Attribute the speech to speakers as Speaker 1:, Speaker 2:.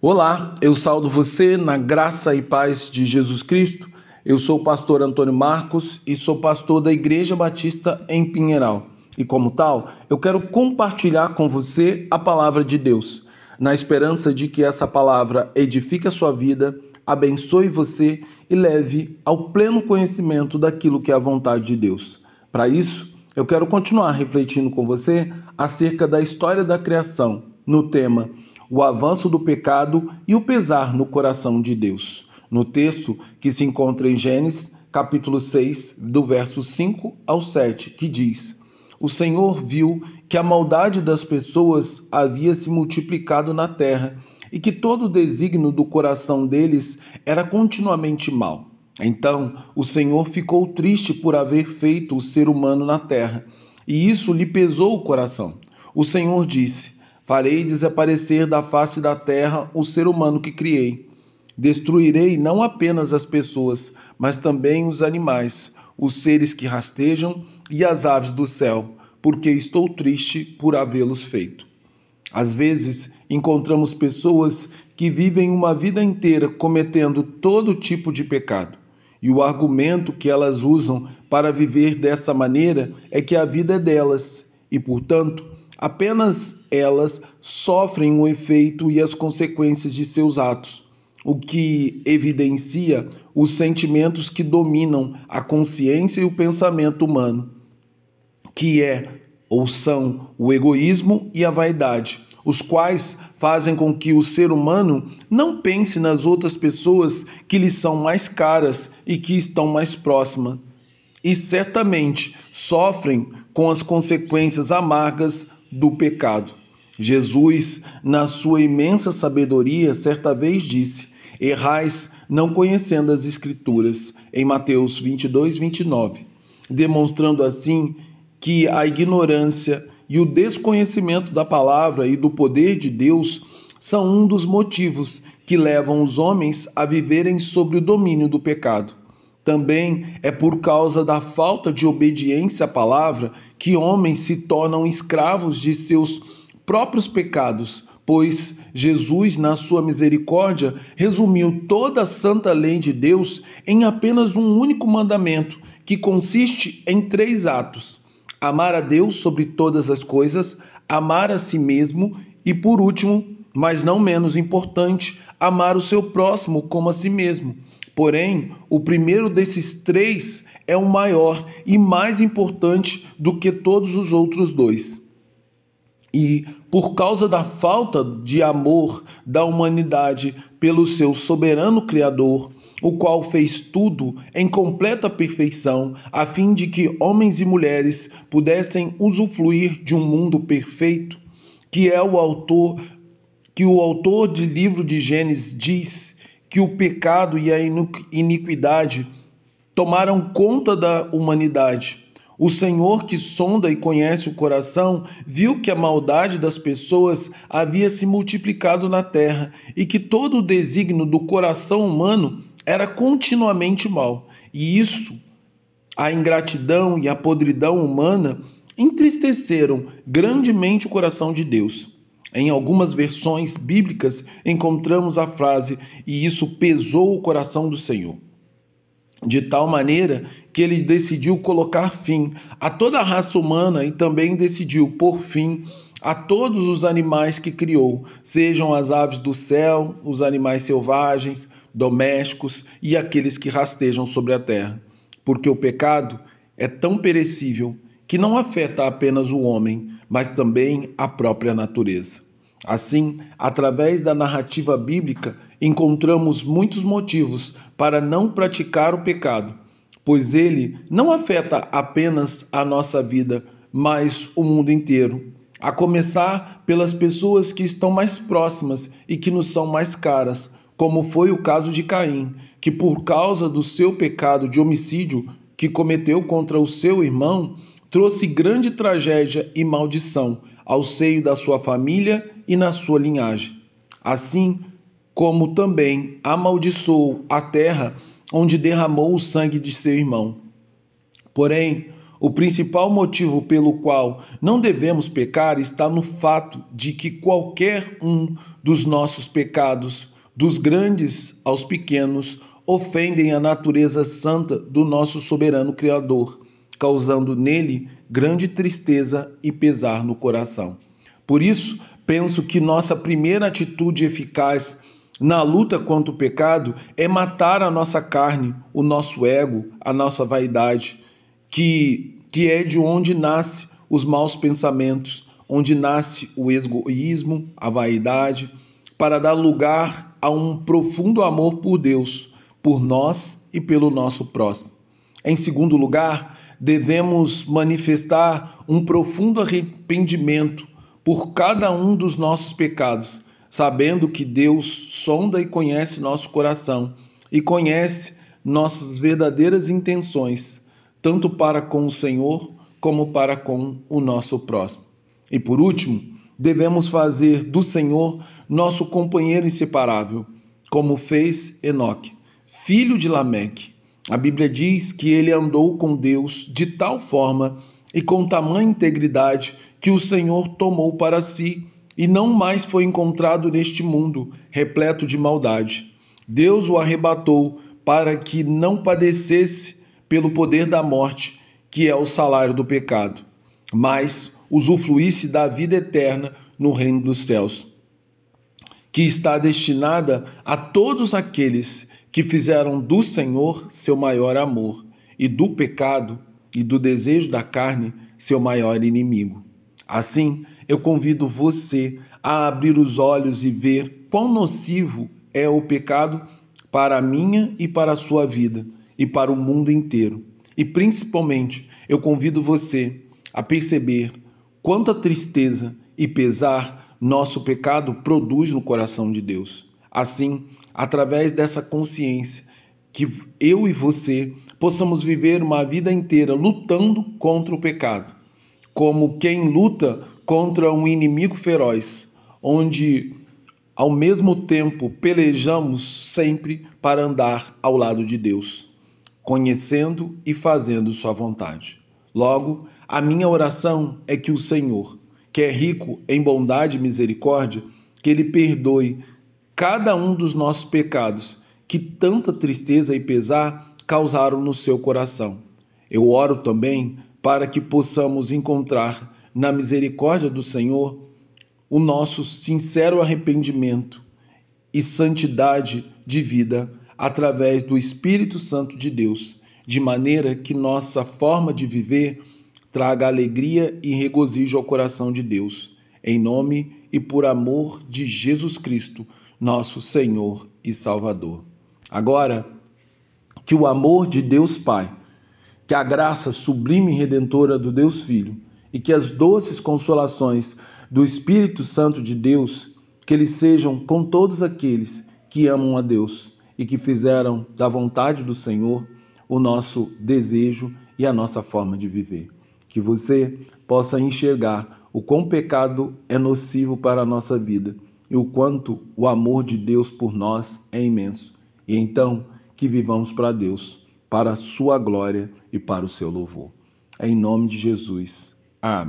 Speaker 1: Olá, eu saldo você na graça e paz de Jesus Cristo. Eu sou o pastor Antônio Marcos e sou pastor da Igreja Batista em Pinheiral. E como tal, eu quero compartilhar com você a palavra de Deus, na esperança de que essa palavra edifique a sua vida, abençoe você e leve ao pleno conhecimento daquilo que é a vontade de Deus. Para isso, eu quero continuar refletindo com você acerca da história da criação, no tema o avanço do pecado e o pesar no coração de Deus. No texto que se encontra em Gênesis, capítulo 6, do verso 5 ao 7, que diz: O Senhor viu que a maldade das pessoas havia se multiplicado na terra e que todo o desígnio do coração deles era continuamente mal. Então o Senhor ficou triste por haver feito o ser humano na terra, e isso lhe pesou o coração. O Senhor disse: Farei desaparecer da face da terra o ser humano que criei. Destruirei não apenas as pessoas, mas também os animais, os seres que rastejam e as aves do céu, porque estou triste por havê-los feito. Às vezes, encontramos pessoas que vivem uma vida inteira cometendo todo tipo de pecado. E o argumento que elas usam para viver dessa maneira é que a vida é delas e, portanto, Apenas elas sofrem o efeito e as consequências de seus atos, o que evidencia os sentimentos que dominam a consciência e o pensamento humano, que é ou são o egoísmo e a vaidade, os quais fazem com que o ser humano não pense nas outras pessoas que lhe são mais caras e que estão mais próximas, e certamente sofrem com as consequências amargas do pecado. Jesus, na sua imensa sabedoria, certa vez disse: Errais não conhecendo as Escrituras, em Mateus 22, 29, demonstrando assim que a ignorância e o desconhecimento da palavra e do poder de Deus são um dos motivos que levam os homens a viverem sob o domínio do pecado. Também é por causa da falta de obediência à palavra que homens se tornam escravos de seus próprios pecados, pois Jesus, na sua misericórdia, resumiu toda a santa lei de Deus em apenas um único mandamento, que consiste em três atos: amar a Deus sobre todas as coisas, amar a si mesmo e, por último, mas não menos importante, amar o seu próximo como a si mesmo. Porém, o primeiro desses três é o maior e mais importante do que todos os outros dois. E, por causa da falta de amor da humanidade pelo seu soberano Criador, o qual fez tudo em completa perfeição, a fim de que homens e mulheres pudessem usufruir de um mundo perfeito, que é o autor que o autor de livro de Gênesis diz que o pecado e a iniquidade tomaram conta da humanidade. O Senhor, que sonda e conhece o coração, viu que a maldade das pessoas havia se multiplicado na terra e que todo o desígnio do coração humano era continuamente mal. E isso, a ingratidão e a podridão humana, entristeceram grandemente o coração de Deus. Em algumas versões bíblicas encontramos a frase: e isso pesou o coração do Senhor. De tal maneira que ele decidiu colocar fim a toda a raça humana e também decidiu pôr fim a todos os animais que criou, sejam as aves do céu, os animais selvagens, domésticos e aqueles que rastejam sobre a terra. Porque o pecado é tão perecível que não afeta apenas o homem, mas também a própria natureza. Assim, através da narrativa bíblica, encontramos muitos motivos para não praticar o pecado, pois ele não afeta apenas a nossa vida, mas o mundo inteiro. A começar pelas pessoas que estão mais próximas e que nos são mais caras, como foi o caso de Caim, que por causa do seu pecado de homicídio que cometeu contra o seu irmão, trouxe grande tragédia e maldição ao seio da sua família e na sua linhagem. Assim como também amaldiçoou a terra onde derramou o sangue de seu irmão. Porém, O principal motivo pelo qual não devemos pecar está no fato de que qualquer um dos nossos pecados, dos grandes aos pequenos, ofendem a natureza santa do nosso soberano Criador, causando nele grande tristeza e pesar no coração. Por isso, penso que nossa primeira atitude eficaz na luta contra o pecado é matar a nossa carne, o nosso ego, a nossa vaidade que, que é de onde nasce os maus pensamentos, onde nasce o egoísmo, a vaidade, para dar lugar a um profundo amor por Deus, por nós e pelo nosso próximo. Em segundo lugar, devemos manifestar um profundo arrependimento por cada um dos nossos pecados, sabendo que Deus sonda e conhece nosso coração e conhece nossas verdadeiras intenções tanto para com o Senhor como para com o nosso próximo. E por último, devemos fazer do Senhor nosso companheiro inseparável, como fez Enoque, filho de Lameque. A Bíblia diz que ele andou com Deus de tal forma e com tamanha integridade que o Senhor tomou para si e não mais foi encontrado neste mundo repleto de maldade. Deus o arrebatou para que não padecesse pelo poder da morte, que é o salário do pecado, mas usufruísse da vida eterna no reino dos céus, que está destinada a todos aqueles que fizeram do Senhor seu maior amor e do pecado e do desejo da carne seu maior inimigo. Assim, eu convido você a abrir os olhos e ver quão nocivo é o pecado para a minha e para a sua vida e para o mundo inteiro. E principalmente, eu convido você a perceber quanta tristeza e pesar nosso pecado produz no coração de Deus. Assim, através dessa consciência, que eu e você possamos viver uma vida inteira lutando contra o pecado, como quem luta contra um inimigo feroz, onde ao mesmo tempo pelejamos sempre para andar ao lado de Deus conhecendo e fazendo Sua vontade. Logo, a minha oração é que o Senhor, que é rico em bondade e misericórdia, que Ele perdoe cada um dos nossos pecados que tanta tristeza e pesar causaram no seu coração. Eu oro também para que possamos encontrar na misericórdia do Senhor o nosso sincero arrependimento e santidade de vida através do Espírito Santo de Deus, de maneira que nossa forma de viver traga alegria e regozijo ao coração de Deus, em nome e por amor de Jesus Cristo, nosso Senhor e Salvador. Agora, que o amor de Deus Pai, que a graça sublime e redentora do Deus Filho e que as doces consolações do Espírito Santo de Deus, que eles sejam com todos aqueles que amam a Deus e que fizeram da vontade do Senhor o nosso desejo e a nossa forma de viver. Que você possa enxergar o quão pecado é nocivo para a nossa vida e o quanto o amor de Deus por nós é imenso. E então que vivamos para Deus, para a sua glória e para o seu louvor. Em nome de Jesus. Amém.